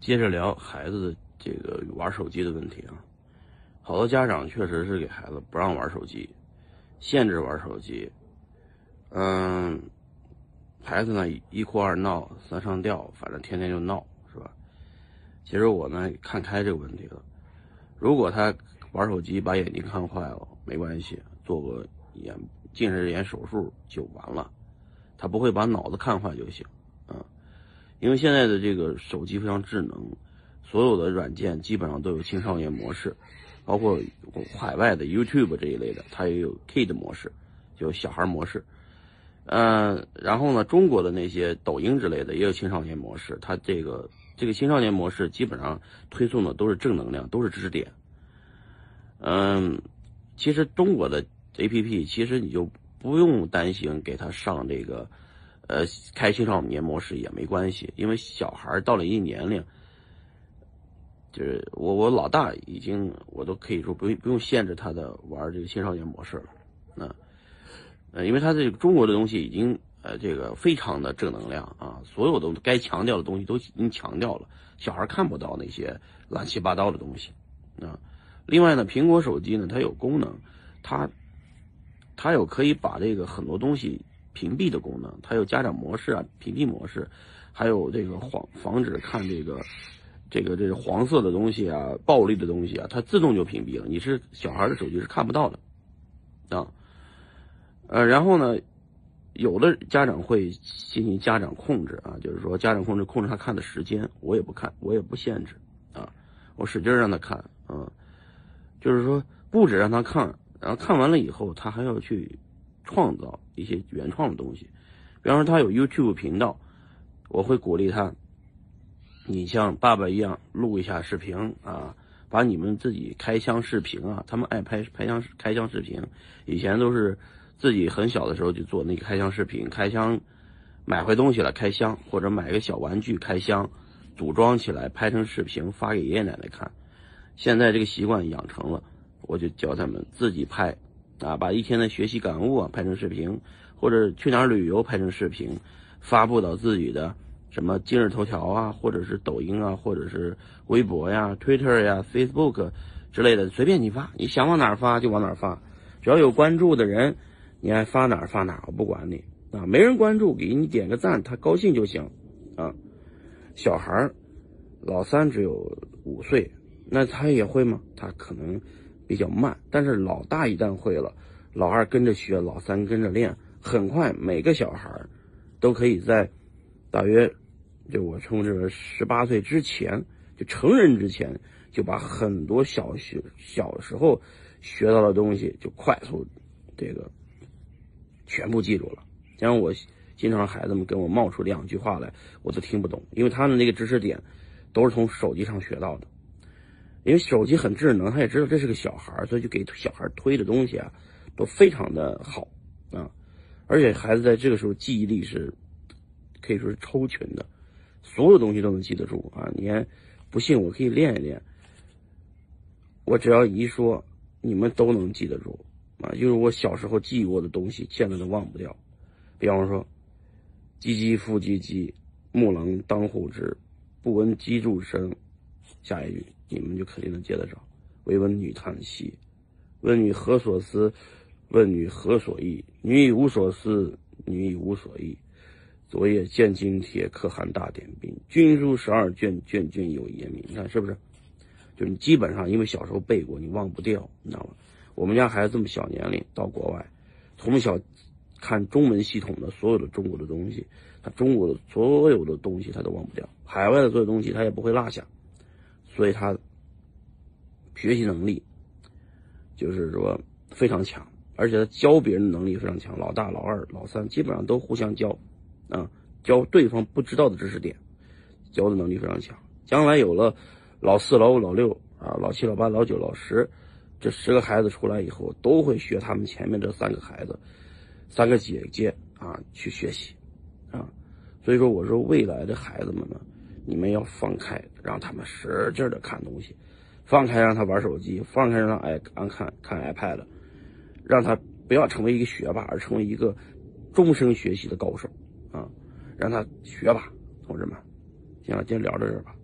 接着聊孩子的这个玩手机的问题啊，好多家长确实是给孩子不让玩手机，限制玩手机，嗯，孩子呢一哭二闹三上吊，反正天天就闹，是吧？其实我呢看开这个问题了，如果他玩手机把眼睛看坏了，没关系，做个眼近视眼手术就完了，他不会把脑子看坏就行。因为现在的这个手机非常智能，所有的软件基本上都有青少年模式，包括海外的 YouTube 这一类的，它也有 Kid 模式，就小孩模式。嗯，然后呢，中国的那些抖音之类的也有青少年模式，它这个这个青少年模式基本上推送的都是正能量，都是知识点。嗯，其实中国的 APP 其实你就不用担心给他上这个。呃，开青少年模式也没关系，因为小孩到了一定年龄，就是我我老大已经我都可以说不用不用限制他的玩这个青少年模式了，那呃，因为他这个中国的东西已经呃这个非常的正能量啊，所有的该强调的东西都已经强调了，小孩看不到那些乱七八糟的东西啊。另外呢，苹果手机呢它有功能，它它有可以把这个很多东西。屏蔽的功能，它有家长模式啊，屏蔽模式，还有这个黄防止看这个这个这个黄色的东西啊，暴力的东西啊，它自动就屏蔽了。你是小孩的手机是看不到的啊。呃，然后呢，有的家长会进行家长控制啊，就是说家长控制控制他看的时间，我也不看，我也不限制啊，我使劲让他看啊，就是说不止让他看，然后看完了以后，他还要去。创造一些原创的东西，比方说他有 YouTube 频道，我会鼓励他，你像爸爸一样录一下视频啊，把你们自己开箱视频啊，他们爱拍拍箱开箱视频，以前都是自己很小的时候就做那个开箱视频，开箱买回东西了开箱，或者买个小玩具开箱，组装起来拍成视频发给爷爷奶奶看，现在这个习惯养成了，我就教他们自己拍。啊，把一天的学习感悟啊拍成视频，或者去哪儿旅游拍成视频，发布到自己的什么今日头条啊，或者是抖音啊，或者是微博呀、Twitter 呀、Facebook 之类的，随便你发，你想往哪儿发就往哪儿发，只要有关注的人，你爱发哪儿发哪儿，我不管你啊。没人关注，给你点个赞，他高兴就行啊。小孩儿，老三只有五岁，那他也会吗？他可能。比较慢，但是老大一旦会了，老二跟着学，老三跟着练，很快每个小孩都可以在大约就我称之为十八岁之前，就成人之前，就把很多小学小时候学到的东西就快速这个全部记住了。像我经常孩子们跟我冒出两句话来，我都听不懂，因为他的那个知识点都是从手机上学到的。因为手机很智能，他也知道这是个小孩所以就给小孩推的东西啊，都非常的好啊。而且孩子在这个时候记忆力是可以说是超群的，所有东西都能记得住啊。你还不信，我可以练一练。我只要一说，你们都能记得住啊。就是我小时候记过的东西，现在都忘不掉。比方说，唧唧复唧唧，木兰当户织，不闻机杼声。下一句。你们就肯定能接得着。唯闻女叹息，问女何所思？问女何所忆？女已无所思，女已无所忆。昨夜见金帖，可汗大点兵。军书十二卷，卷卷有爷名。你看是不是？就是你基本上因为小时候背过，你忘不掉，你知道吗？我们家孩子这么小年龄到国外，从小看中文系统的所有的中国的东西，他中国的所有的东西他都忘不掉，海外的所有东西他也不会落下。所以他学习能力就是说非常强，而且他教别人的能力非常强。老大、老二、老三基本上都互相教，啊，教对方不知道的知识点，教的能力非常强。将来有了老四、老五、老六啊，老七、老八、老九、老十，这十个孩子出来以后，都会学他们前面这三个孩子、三个姐姐啊去学习，啊，所以说我说未来的孩子们呢。你们要放开，让他们使劲的看东西，放开让他玩手机，放开让他爱看看 iPad，让他不要成为一个学霸，而成为一个终身学习的高手啊！让他学吧，同志们，行了，今天聊到这儿吧。